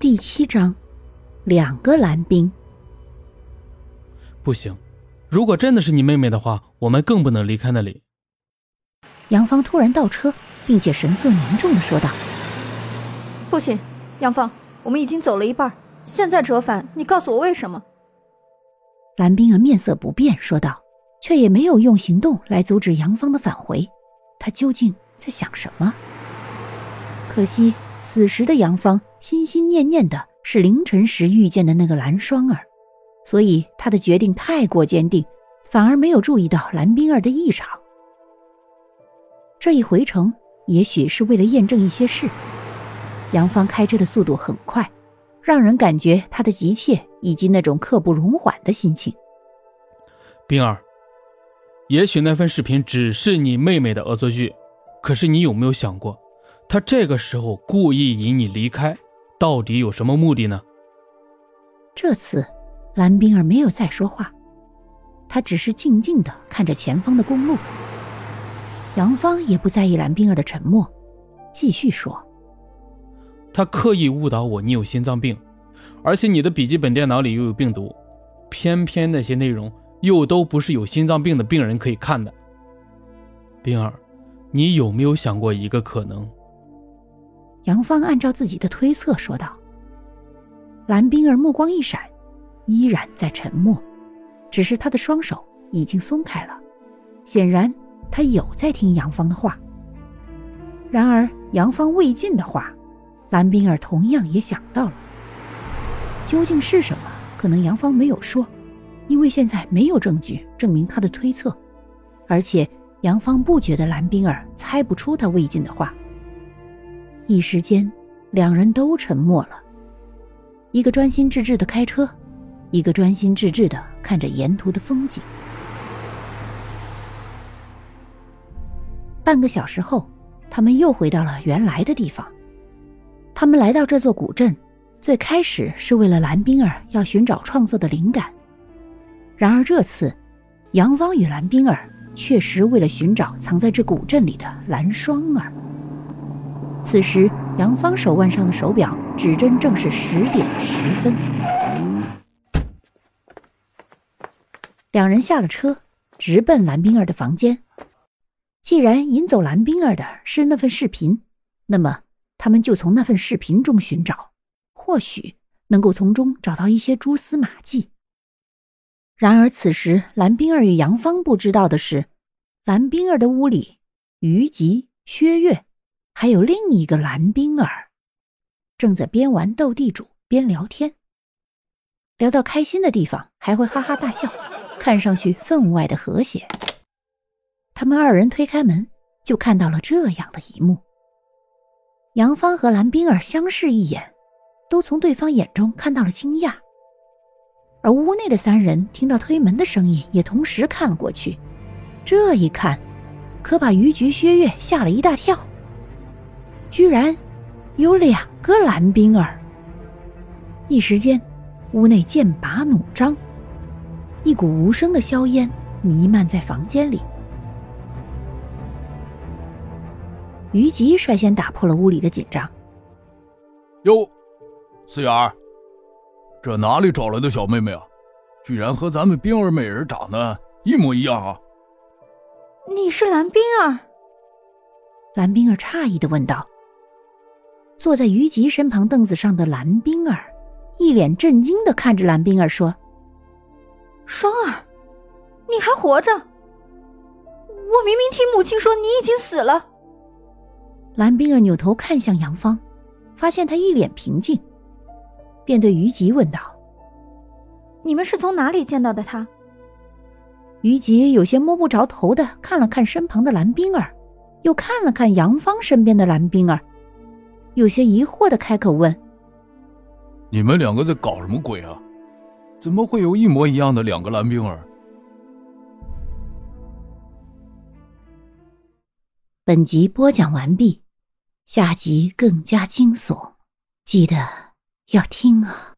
第七章，两个蓝冰。不行，如果真的是你妹妹的话，我们更不能离开那里。杨芳突然倒车，并且神色凝重的说道：“不行，杨芳，我们已经走了一半，现在折返，你告诉我为什么？”蓝冰儿面色不变，说道，却也没有用行动来阻止杨芳的返回。他究竟在想什么？可惜。此时的杨芳心心念念的是凌晨时遇见的那个蓝双儿，所以他的决定太过坚定，反而没有注意到蓝冰儿的异常。这一回程，也许是为了验证一些事，杨芳开车的速度很快，让人感觉他的急切以及那种刻不容缓的心情。冰儿，也许那份视频只是你妹妹的恶作剧，可是你有没有想过？他这个时候故意引你离开，到底有什么目的呢？这次，蓝冰儿没有再说话，他只是静静的看着前方的公路。杨芳也不在意蓝冰儿的沉默，继续说：“他刻意误导我，你有心脏病，而且你的笔记本电脑里又有病毒，偏偏那些内容又都不是有心脏病的病人可以看的。冰儿，你有没有想过一个可能？”杨芳按照自己的推测说道：“蓝冰儿目光一闪，依然在沉默，只是他的双手已经松开了，显然他有在听杨芳的话。然而杨芳未尽的话，蓝冰儿同样也想到了。究竟是什么？可能杨芳没有说，因为现在没有证据证明他的推测，而且杨芳不觉得蓝冰儿猜不出他未尽的话。”一时间，两人都沉默了。一个专心致志的开车，一个专心致志的看着沿途的风景。半个小时后，他们又回到了原来的地方。他们来到这座古镇，最开始是为了蓝冰儿要寻找创作的灵感。然而这次，杨芳与蓝冰儿确实为了寻找藏在这古镇里的蓝双儿。此时，杨芳手腕上的手表指针正是十点十分。两人下了车，直奔蓝冰儿的房间。既然引走蓝冰儿的是那份视频，那么他们就从那份视频中寻找，或许能够从中找到一些蛛丝马迹。然而，此时蓝冰儿与杨芳不知道的是，蓝冰儿的屋里，于吉、薛岳。还有另一个蓝冰儿，正在边玩斗地主边聊天，聊到开心的地方还会哈哈大笑，看上去分外的和谐。他们二人推开门，就看到了这样的一幕：杨芳和蓝冰儿相视一眼，都从对方眼中看到了惊讶。而屋内的三人听到推门的声音，也同时看了过去。这一看，可把于菊、薛岳吓了一大跳。居然有两个蓝冰儿！一时间，屋内剑拔弩张，一股无声的硝烟弥漫在房间里。于吉率先打破了屋里的紧张：“哟，思远儿，这哪里找来的小妹妹啊？居然和咱们冰儿美人长得一模一样啊！”“你是蓝冰儿？”蓝冰儿诧异的问道。坐在于吉身旁凳子上的蓝冰儿，一脸震惊的看着蓝冰儿说：“双儿，你还活着？我明明听母亲说你已经死了。”蓝冰儿扭头看向杨芳，发现他一脸平静，便对于吉问道：“你们是从哪里见到的他？”于吉有些摸不着头的看了看身旁的蓝冰儿，又看了看杨芳身边的蓝冰儿。有些疑惑的开口问：“你们两个在搞什么鬼啊？怎么会有一模一样的两个蓝冰儿？”本集播讲完毕，下集更加惊悚，记得要听啊！